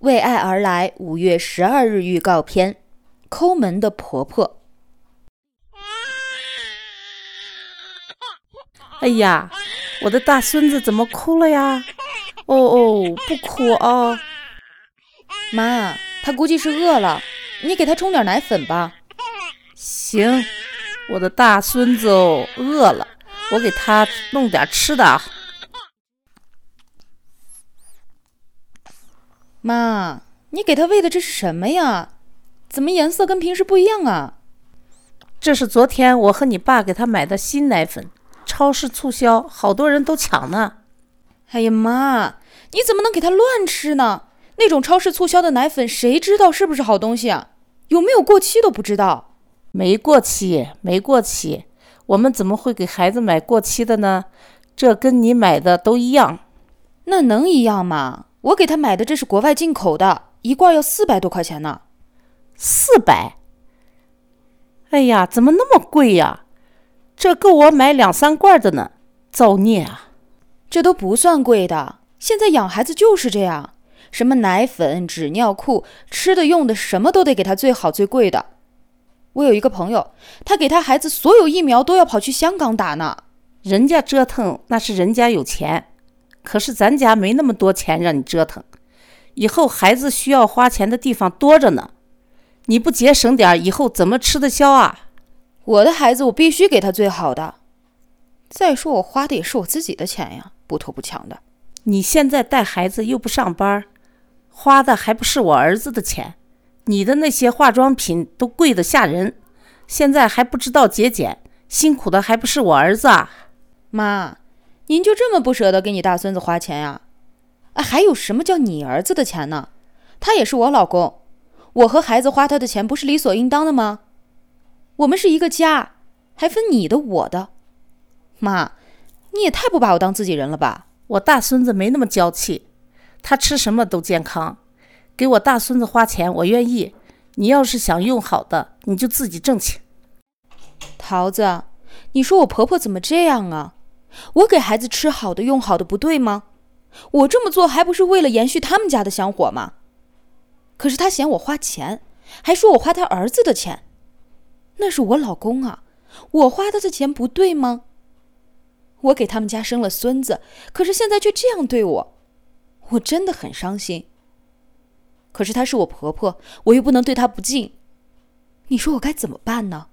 为爱而来五月十二日预告片：抠门的婆婆。哎呀，我的大孙子怎么哭了呀？哦哦，不哭哦！妈，他估计是饿了，你给他冲点奶粉吧。行，我的大孙子哦，饿了，我给他弄点吃的。妈，你给他喂的这是什么呀？怎么颜色跟平时不一样啊？这是昨天我和你爸给他买的新奶粉，超市促销，好多人都抢呢。哎呀妈，你怎么能给他乱吃呢？那种超市促销的奶粉，谁知道是不是好东西啊？有没有过期都不知道。没过期，没过期。我们怎么会给孩子买过期的呢？这跟你买的都一样。那能一样吗？我给他买的这是国外进口的，一罐要四百多块钱呢。四百？哎呀，怎么那么贵呀？这够我买两三罐的呢。造孽啊！这都不算贵的。现在养孩子就是这样，什么奶粉、纸尿裤、吃的用的，什么都得给他最好最贵的。我有一个朋友，他给他孩子所有疫苗都要跑去香港打呢。人家折腾那是人家有钱。可是咱家没那么多钱让你折腾，以后孩子需要花钱的地方多着呢，你不节省点，以后怎么吃得消啊？我的孩子，我必须给他最好的。再说我花的也是我自己的钱呀，不偷不抢的。你现在带孩子又不上班，花的还不是我儿子的钱？你的那些化妆品都贵得吓人，现在还不知道节俭，辛苦的还不是我儿子啊？妈。您就这么不舍得给你大孙子花钱呀？啊，还有什么叫你儿子的钱呢？他也是我老公，我和孩子花他的钱不是理所应当的吗？我们是一个家，还分你的我的。妈，你也太不把我当自己人了吧？我大孙子没那么娇气，他吃什么都健康。给我大孙子花钱，我愿意。你要是想用好的，你就自己挣去。桃子，你说我婆婆怎么这样啊？我给孩子吃好的、用好的，不对吗？我这么做还不是为了延续他们家的香火吗？可是他嫌我花钱，还说我花他儿子的钱。那是我老公啊，我花他的钱不对吗？我给他们家生了孙子，可是现在却这样对我，我真的很伤心。可是她是我婆婆，我又不能对她不敬。你说我该怎么办呢？